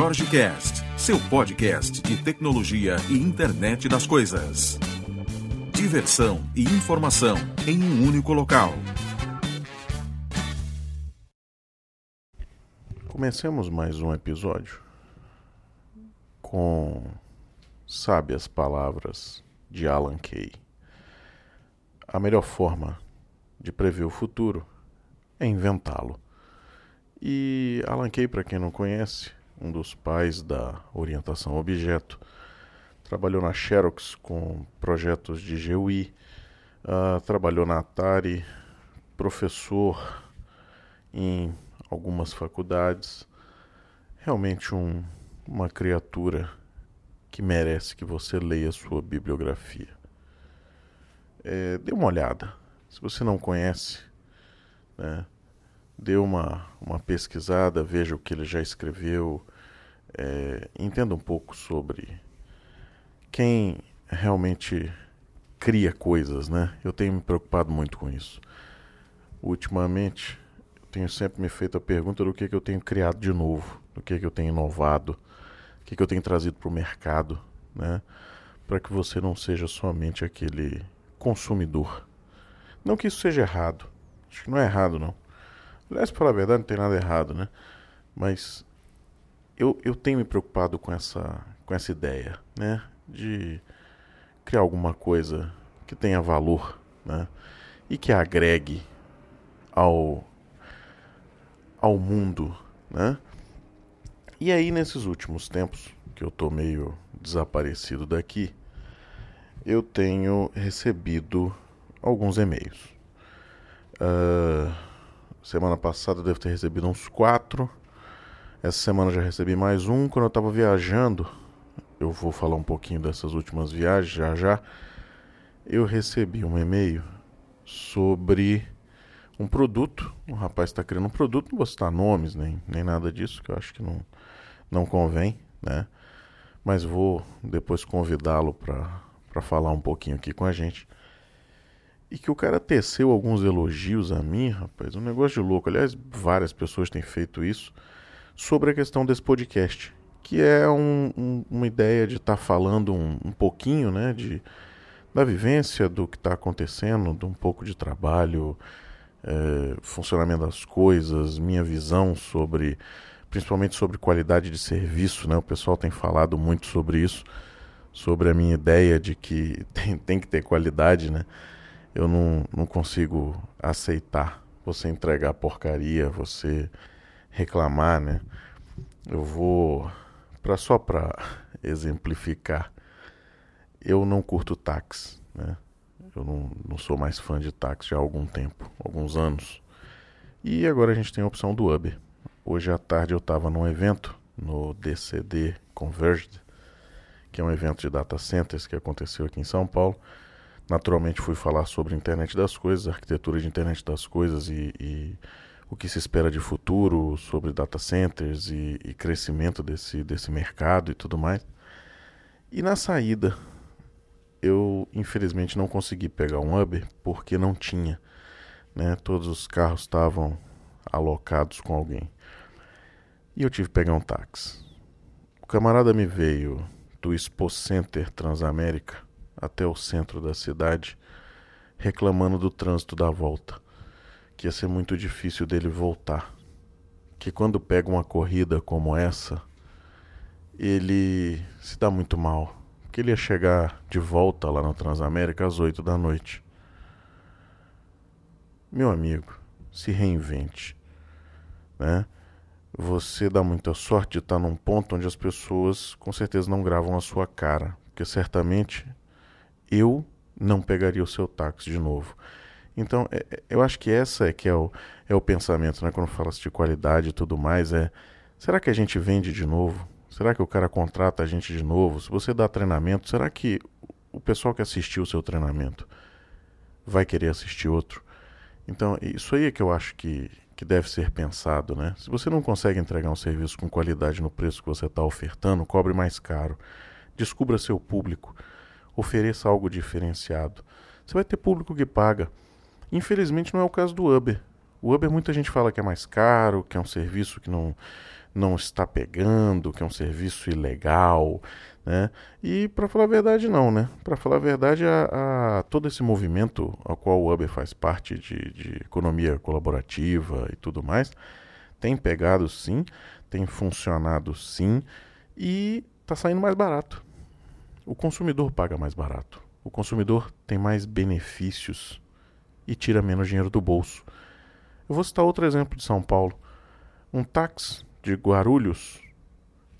Jorge Cast, seu podcast de tecnologia e internet das coisas. Diversão e informação em um único local. Comecemos mais um episódio com sábias palavras de Alan Kay. A melhor forma de prever o futuro é inventá-lo. E Alan Kay, para quem não conhece, um dos pais da orientação objeto, trabalhou na Xerox com projetos de GUI, uh, trabalhou na Atari, professor em algumas faculdades. Realmente um, uma criatura que merece que você leia sua bibliografia. É, dê uma olhada. Se você não conhece, né, dê uma, uma pesquisada, veja o que ele já escreveu, é, entenda um pouco sobre quem realmente cria coisas, né? Eu tenho me preocupado muito com isso. Ultimamente, eu tenho sempre me feito a pergunta do que, que eu tenho criado de novo, do que, que eu tenho inovado, o que, que eu tenho trazido para o mercado, né? Para que você não seja somente aquele consumidor. Não que isso seja errado. Acho que não é errado, não. Aliás, para a verdade, não tem nada errado, né? Mas eu, eu tenho me preocupado com essa, com essa ideia, né? De criar alguma coisa que tenha valor, né? E que agregue ao, ao mundo, né? E aí, nesses últimos tempos, que eu estou meio desaparecido daqui, eu tenho recebido alguns e-mails. Uh, Semana passada eu devo ter recebido uns quatro. Essa semana já recebi mais um. Quando eu estava viajando, eu vou falar um pouquinho dessas últimas viagens já já. Eu recebi um e-mail sobre um produto. Um rapaz está criando um produto, não vou citar nomes nem, nem nada disso, que eu acho que não, não convém, né? Mas vou depois convidá-lo para falar um pouquinho aqui com a gente. E que o cara teceu alguns elogios a mim, rapaz, um negócio de louco. Aliás, várias pessoas têm feito isso sobre a questão desse podcast, que é um, um, uma ideia de estar tá falando um, um, pouquinho, né, de, da vivência do que está acontecendo, de um pouco de trabalho, é, funcionamento das coisas, minha visão sobre, principalmente sobre qualidade de serviço, né? O pessoal tem falado muito sobre isso, sobre a minha ideia de que tem, tem que ter qualidade, né? Eu não, não consigo aceitar você entregar porcaria, você reclamar, né? Eu vou para só para exemplificar, eu não curto táxi, né? Eu não, não sou mais fã de táxi há algum tempo, alguns anos. E agora a gente tem a opção do Uber. Hoje à tarde eu estava num evento no DCD Converged, que é um evento de data centers que aconteceu aqui em São Paulo. Naturalmente fui falar sobre internet das coisas, arquitetura de internet das coisas e, e o que se espera de futuro, sobre data centers e, e, crescimento desse, desse mercado e tudo mais. E na saída, eu infelizmente não consegui pegar um Uber porque não tinha. Né? Todos os carros estavam alocados com alguém. E eu tive que pegar um táxi. O camarada me veio do Expo Center Transamérica até o centro da cidade, reclamando do trânsito da volta, que ia ser muito difícil dele voltar. Que quando pega uma corrida como essa, ele se dá muito mal, que ele ia chegar de volta lá na Transamérica às oito da noite. Meu amigo, se reinvente, né? Você dá muita sorte de estar num ponto onde as pessoas com certeza não gravam a sua cara, porque certamente eu não pegaria o seu táxi de novo. Então, é, é, eu acho que essa é que é o, é o pensamento, né? Quando fala de qualidade e tudo mais, é será que a gente vende de novo? Será que o cara contrata a gente de novo? Se você dá treinamento, será que o pessoal que assistiu o seu treinamento vai querer assistir outro? Então, isso aí é que eu acho que, que deve ser pensado, né? Se você não consegue entregar um serviço com qualidade no preço que você está ofertando, cobre mais caro. Descubra seu público ofereça algo diferenciado. Você vai ter público que paga. Infelizmente não é o caso do Uber. O Uber muita gente fala que é mais caro, que é um serviço que não, não está pegando, que é um serviço ilegal, né? E para falar a verdade não, né? Para falar a verdade, a, a, todo esse movimento ao qual o Uber faz parte de, de economia colaborativa e tudo mais, tem pegado sim, tem funcionado sim e está saindo mais barato. O consumidor paga mais barato. O consumidor tem mais benefícios e tira menos dinheiro do bolso. Eu vou citar outro exemplo de São Paulo. Um táxi de Guarulhos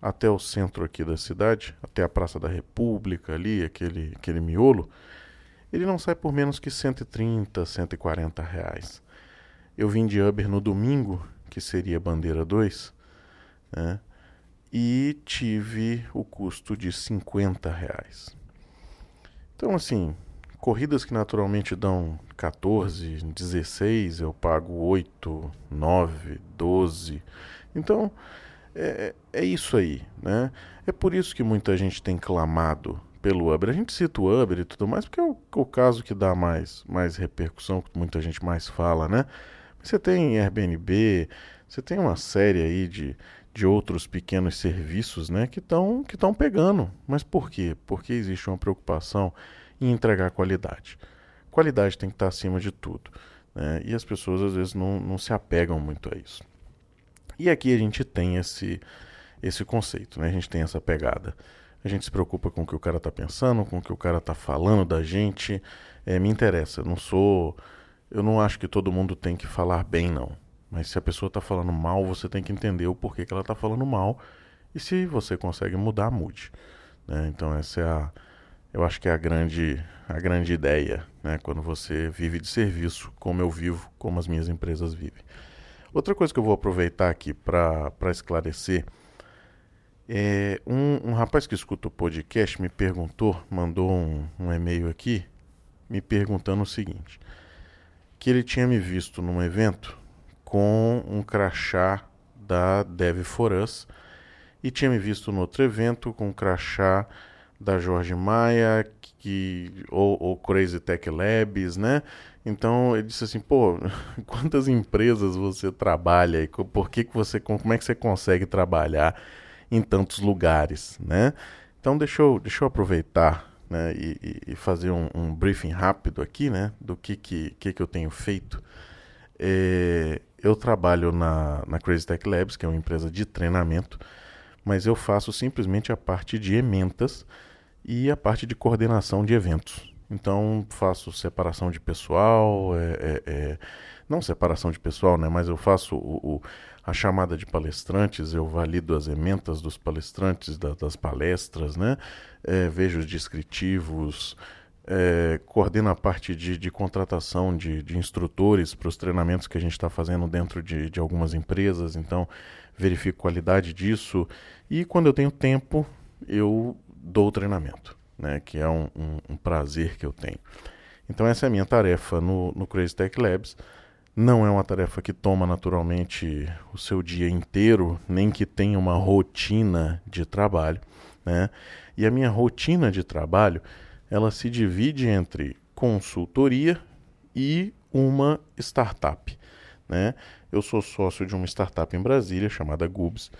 até o centro aqui da cidade, até a Praça da República ali, aquele, aquele miolo, ele não sai por menos que 130, 140 reais. Eu vim de Uber no domingo, que seria bandeira 2, né? E tive o custo de 50 reais. Então, assim, corridas que naturalmente dão 14, 16, eu pago 8, 9, 12. Então, é, é isso aí, né? É por isso que muita gente tem clamado pelo Uber. A gente cita o Uber e tudo mais, porque é o, o caso que dá mais, mais repercussão, que muita gente mais fala, né? Você tem Airbnb, você tem uma série aí de, de outros pequenos serviços né, que estão que pegando. Mas por quê? Porque existe uma preocupação em entregar qualidade. Qualidade tem que estar acima de tudo. Né? E as pessoas às vezes não, não se apegam muito a isso. E aqui a gente tem esse, esse conceito, né? a gente tem essa pegada. A gente se preocupa com o que o cara está pensando, com o que o cara está falando da gente. É, me interessa, eu não sou. Eu não acho que todo mundo tem que falar bem, não. Mas se a pessoa está falando mal, você tem que entender o porquê que ela está falando mal. E se você consegue mudar, mude. Né? Então essa é a, eu acho que é a grande, a grande ideia, né? quando você vive de serviço, como eu vivo, como as minhas empresas vivem. Outra coisa que eu vou aproveitar aqui para esclarecer é um, um, rapaz que escuta o podcast me perguntou, mandou um, um e-mail aqui, me perguntando o seguinte: que ele tinha me visto num evento com um crachá da Dev For Us e tinha me visto no outro evento com um crachá da Jorge Maia que, ou, ou Crazy Tech Labs, né? Então ele disse assim, pô, quantas empresas você trabalha e por que, que você, como é que você consegue trabalhar em tantos lugares, né? Então deixa eu, deixa eu aproveitar né, e, e fazer um, um, briefing rápido aqui, né, do que, que, que, que eu tenho feito. É, eu trabalho na, na Crazy Tech Labs, que é uma empresa de treinamento, mas eu faço simplesmente a parte de ementas e a parte de coordenação de eventos. Então faço separação de pessoal, é, é, é, não separação de pessoal, né? Mas eu faço o, o, a chamada de palestrantes, eu valido as ementas dos palestrantes da, das palestras, né? É, vejo os descritivos, é, coordena a parte de, de contratação de, de instrutores para os treinamentos que a gente está fazendo dentro de, de algumas empresas, então verifico qualidade disso e quando eu tenho tempo eu dou o treinamento, né, que é um, um, um prazer que eu tenho. Então essa é a minha tarefa no, no Crazy Tech Labs. Não é uma tarefa que toma naturalmente o seu dia inteiro, nem que tenha uma rotina de trabalho, né? E a minha rotina de trabalho ela se divide entre consultoria e uma startup. Né? Eu sou sócio de uma startup em Brasília chamada Gubs.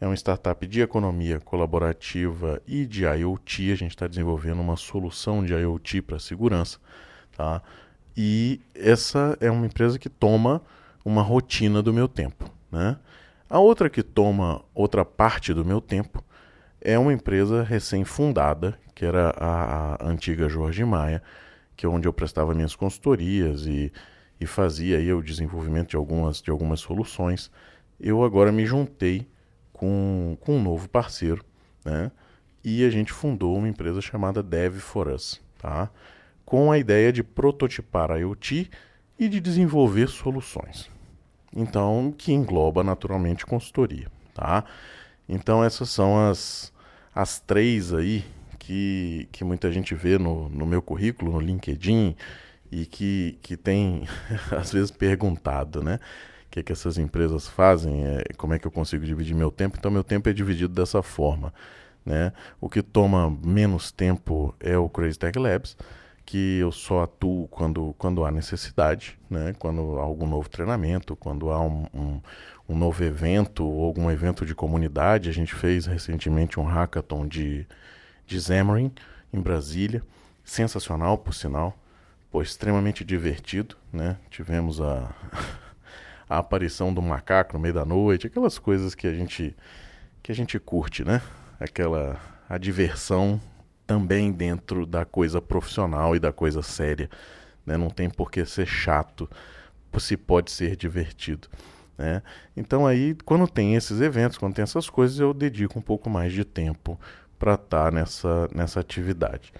É uma startup de economia colaborativa e de IoT. A gente está desenvolvendo uma solução de IoT para segurança. Tá? E essa é uma empresa que toma uma rotina do meu tempo. Né? A outra que toma outra parte do meu tempo é uma empresa recém-fundada, que era a, a, antiga Jorge Maia, que é onde eu prestava minhas consultorias e, e fazia aí o desenvolvimento de algumas, de algumas soluções. Eu agora me juntei com, com um novo parceiro, né? E a gente fundou uma empresa chamada Dev for Us, tá? Com a ideia de prototipar a IoT e de desenvolver soluções. Então, que engloba naturalmente consultoria, tá? Então essas são as, as três aí que, que muita gente vê no, no meu currículo, no LinkedIn, e que, que tem às vezes perguntado, né? O que, é que essas empresas fazem, é, como é que eu consigo dividir meu tempo. Então, meu tempo é dividido dessa forma. Né? O que toma menos tempo é o Crazy Tech Labs, que eu só atuo quando, quando há necessidade, né? quando há algum novo treinamento, quando há um, um, um novo evento ou algum evento de comunidade. A gente fez recentemente um hackathon de, de Xamarin em Brasília, sensacional, por sinal, pô, extremamente divertido. Né? Tivemos a, a aparição do macaco no meio da noite, aquelas coisas que a gente, que a gente curte, né? Aquela a diversão também dentro da coisa profissional e da coisa séria. Né? Não tem por que ser chato, se pode ser divertido. Né? Então aí, quando tem esses eventos, quando tem essas coisas, eu dedico um pouco mais de tempo para estar tá nessa, nessa atividade.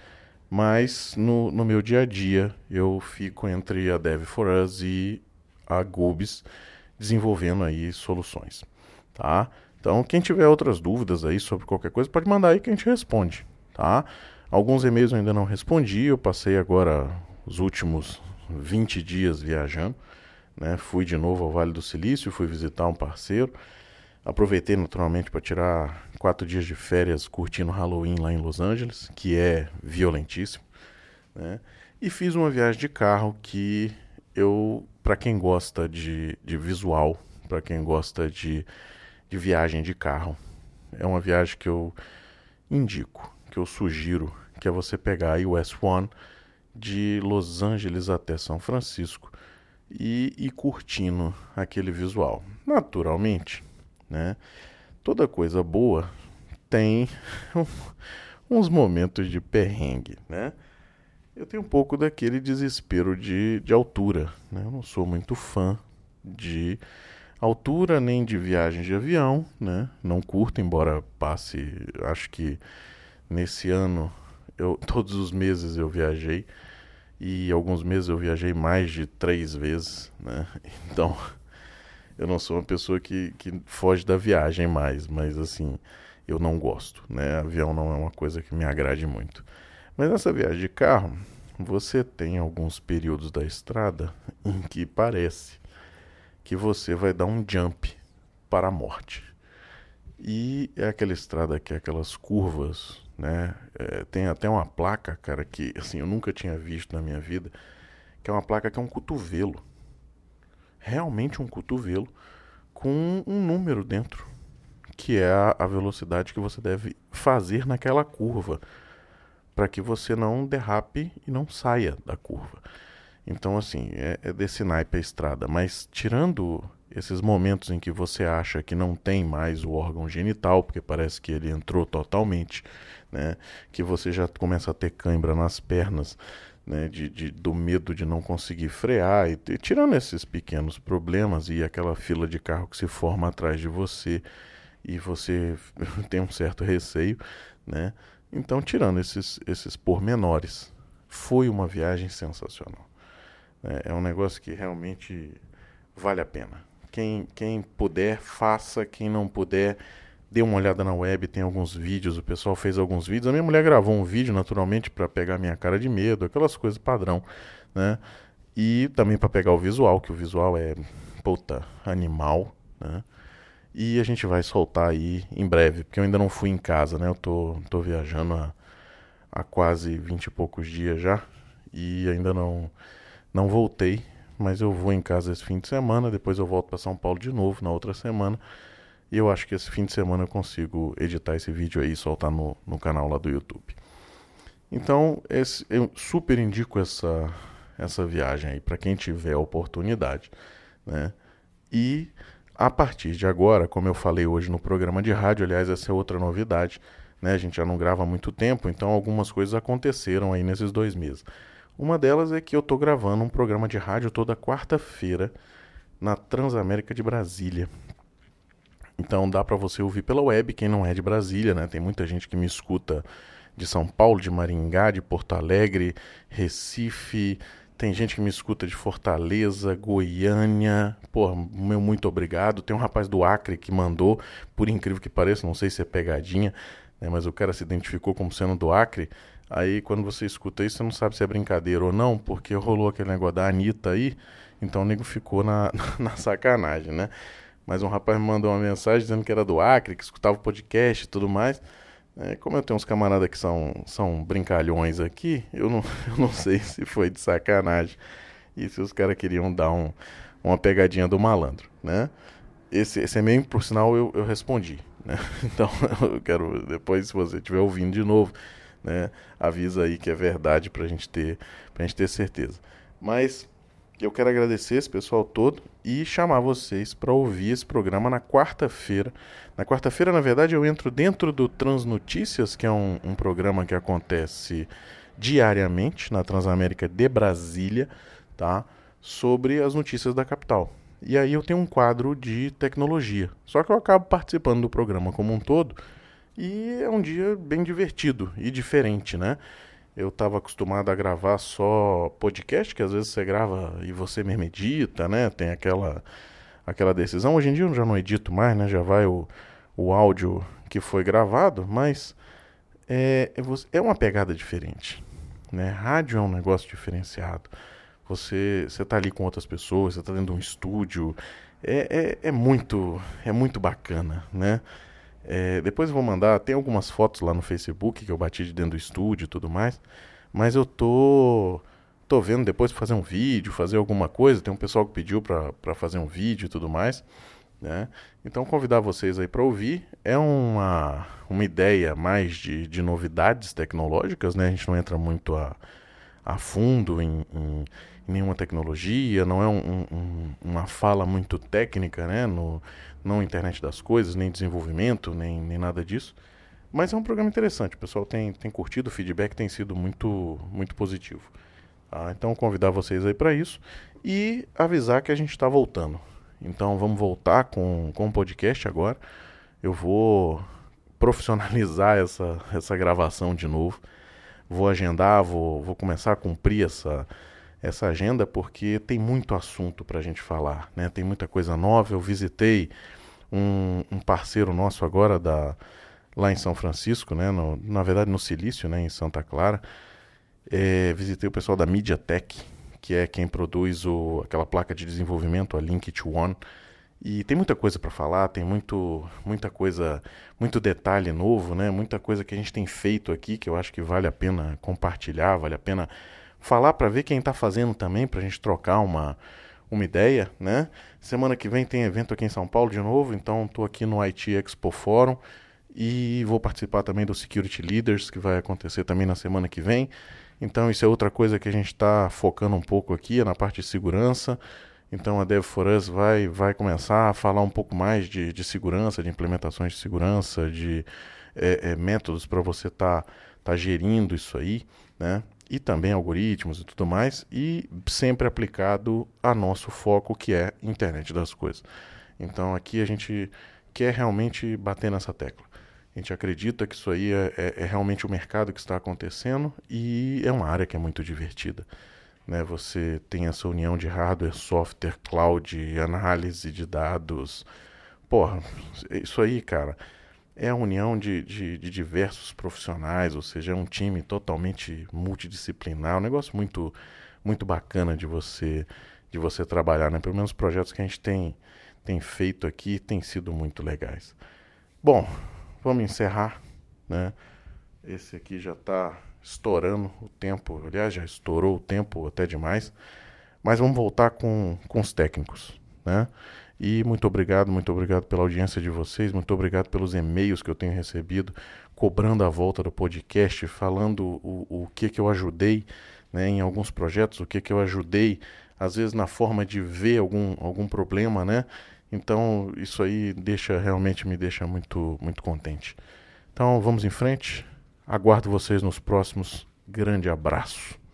Mas no, no meu dia a dia, eu fico entre a Dev for Us e a Gubis desenvolvendo aí soluções, tá? Então, quem tiver outras dúvidas aí sobre qualquer coisa, pode mandar aí que a gente responde, tá? Alguns e-mails eu ainda não respondi, eu passei agora os últimos 20 dias viajando, né? Fui de novo ao Vale do Silício, fui visitar um parceiro, aproveitei naturalmente para tirar quatro dias de férias curtindo Halloween lá em Los Angeles, que é violentíssimo, né? E fiz uma viagem de carro que eu, para quem gosta de, de visual, para quem gosta de, de viagem de carro, é uma viagem que eu indico que eu sugiro, que é você pegar a US One de Los Angeles até São Francisco e ir curtindo aquele visual. Naturalmente, né? Toda coisa boa tem uns momentos de perrengue, né? Eu tenho um pouco daquele desespero de, de altura, né? Eu não sou muito fã de altura nem de viagem de avião, né? Não curto, embora passe, acho que Nesse ano, eu, todos os meses eu viajei e alguns meses eu viajei mais de três vezes, né? Então, eu não sou uma pessoa que, que foge da viagem mais, mas assim, eu não gosto, né? Avião não é uma coisa que me agrade muito. Mas nessa viagem de carro, você tem alguns períodos da estrada em que parece que você vai dar um jump para a morte. E é aquela estrada que é aquelas curvas né? É, tem até uma placa, cara, que assim eu nunca tinha visto na minha vida, que é uma placa que é um cotovelo, realmente um cotovelo com um número dentro, que é a, velocidade que você deve fazer naquela curva, para que você não derrape e não saia da curva. Então, assim, é, é desse naipe a estrada. Mas tirando esses momentos em que você acha que não tem mais o órgão genital, porque parece que ele entrou totalmente, né? Que você já começa a ter cãibra nas pernas, né? De, de do medo de não conseguir frear e, e tirando esses pequenos problemas e aquela fila de carro que se forma atrás de você e você tem um certo receio, né? Então, tirando esses esses pormenores, foi uma viagem sensacional. É, é um negócio que realmente vale a pena. Quem, quem puder, faça. Quem não puder, dê uma olhada na web. Tem alguns vídeos. O pessoal fez alguns vídeos. A minha mulher gravou um vídeo, naturalmente, para pegar minha cara de medo, aquelas coisas padrão, né? E também para pegar o visual, que o visual é, puta, animal, né? E a gente vai soltar aí em breve, porque eu ainda não fui em casa, né? Eu tô, tô viajando há, há quase vinte e poucos dias já e ainda não, não voltei mas eu vou em casa esse fim de semana, depois eu volto para São Paulo de novo na outra semana. E eu acho que esse fim de semana eu consigo editar esse vídeo aí e soltar no, no canal lá do YouTube. Então, esse, eu super indico essa, essa viagem aí para quem tiver a oportunidade, né? E a partir de agora, como eu falei hoje no programa de rádio, aliás, essa é outra novidade, né? A gente já não grava há muito tempo, então algumas coisas aconteceram aí nesses dois meses. Uma delas é que eu estou gravando um programa de rádio toda quarta-feira na Transamérica de Brasília. Então dá para você ouvir pela web, quem não é de Brasília, né? Tem muita gente que me escuta de São Paulo, de Maringá, de Porto Alegre, Recife, tem gente que me escuta de Fortaleza, Goiânia. Pô, meu muito obrigado. Tem um rapaz do Acre que mandou, por incrível que pareça, não sei se é pegadinha, né, mas o cara se identificou como sendo do Acre. Aí quando você escuta isso, você não sabe se é brincadeira ou não, porque rolou aquele negócio da Anitta aí, então o nego ficou na, na sacanagem, né? Mas um rapaz me mandou uma mensagem dizendo que era do Acre, que escutava o podcast e tudo mais. É, como eu tenho uns camaradas que são, são brincalhões aqui, eu não, eu não sei se foi de sacanagem e se os caras queriam dar um, uma pegadinha do malandro, né? Esse, esse e-mail, por sinal, eu, eu respondi, né? Então, eu quero, depois, se você estiver ouvindo de novo, né, avisa aí que é verdade pra gente ter, pra gente ter certeza. Mas eu quero agradecer esse pessoal todo e chamar vocês para ouvir esse programa na quarta-feira. Na quarta-feira, na verdade, eu entro dentro do Transnotícias, que é um, um programa que acontece diariamente na Transamérica de Brasília, tá? Sobre as notícias da capital. E aí eu tenho um quadro de tecnologia. Só que eu acabo participando do programa como um todo e é um dia bem divertido e diferente, né? Eu estava acostumado a gravar só podcast, que às vezes você grava e você mesmo edita, né? Tem aquela, aquela decisão. Hoje em dia eu já não edito mais, né? Já vai o, o áudio que foi gravado, mas é, é, é uma pegada diferente. Né? Rádio é um negócio diferenciado. Você está ali com outras pessoas, você está dentro de um estúdio. É, é, é, muito, é muito bacana, né? É, depois eu vou mandar, tem algumas fotos lá no Facebook que eu bati de dentro do estúdio e tudo mais. Mas eu tô tô vendo depois fazer um vídeo, fazer alguma coisa. Tem um pessoal que pediu para fazer um vídeo e tudo mais. Né? Então convidar vocês aí para ouvir. É uma, uma ideia mais de, de novidades tecnológicas, né? A gente não entra muito a, a fundo em, em, em nenhuma tecnologia, não é um, um, uma fala muito técnica, né? No, não internet das coisas, nem desenvolvimento, nem, nem nada disso. Mas é um programa interessante, o pessoal tem, tem curtido, o feedback tem sido muito, muito positivo. Tá? Então, convidar vocês aí para isso e avisar que a gente está voltando. Então, vamos voltar com, com o podcast agora. Eu vou profissionalizar essa, essa gravação de novo. Vou agendar, vou, vou começar a cumprir essa, essa agenda porque tem muito assunto para a gente falar, né? Tem muita coisa nova. Eu visitei um, um parceiro nosso agora da, lá em São Francisco, né? No, na verdade no Silício, né? Em Santa Clara. É, visitei o pessoal da MediaTek, que é quem produz o, aquela placa de desenvolvimento, a Linkit One. E tem muita coisa para falar, tem muito, muita coisa, muito detalhe novo, né? Muita coisa que a gente tem feito aqui que eu acho que vale a pena compartilhar, vale a pena falar para ver quem está fazendo também, para a gente trocar uma, uma ideia, né? Semana que vem tem evento aqui em São Paulo de novo, então estou aqui no IT Expo Forum e vou participar também do Security Leaders, que vai acontecer também na semana que vem. Então isso é outra coisa que a gente está focando um pouco aqui, é na parte de segurança. Então a Dev for Us vai, vai começar a falar um pouco mais de, de segurança, de implementações de segurança, de é, é, métodos para você estar tá, tá gerindo isso aí, né? E também algoritmos e tudo mais, e sempre aplicado a nosso foco que é internet das coisas. Então aqui a gente quer realmente bater nessa tecla. A gente acredita que isso aí é, é, é realmente o mercado que está acontecendo e é uma área que é muito divertida. Né? Você tem essa união de hardware, software, cloud, análise de dados. Porra, isso aí, cara é a união de, de, de, diversos profissionais, ou seja, é um time totalmente multidisciplinar, um negócio muito, muito bacana de você de você trabalhar, né? Pelo menos os projetos que a gente tem, tem feito aqui têm sido muito legais. Bom, vamos encerrar, né? Esse aqui já está estourando o tempo, aliás, já estourou o tempo até demais, mas vamos voltar com, com os técnicos, né? E muito obrigado, muito obrigado pela audiência de vocês, muito obrigado pelos e-mails que eu tenho recebido, cobrando a volta do podcast, falando o, o que, que eu ajudei né, em alguns projetos, o que, que eu ajudei, às vezes na forma de ver algum, algum problema, né? Então isso aí deixa realmente me deixa muito, muito contente. Então vamos em frente. Aguardo vocês nos próximos. Grande abraço.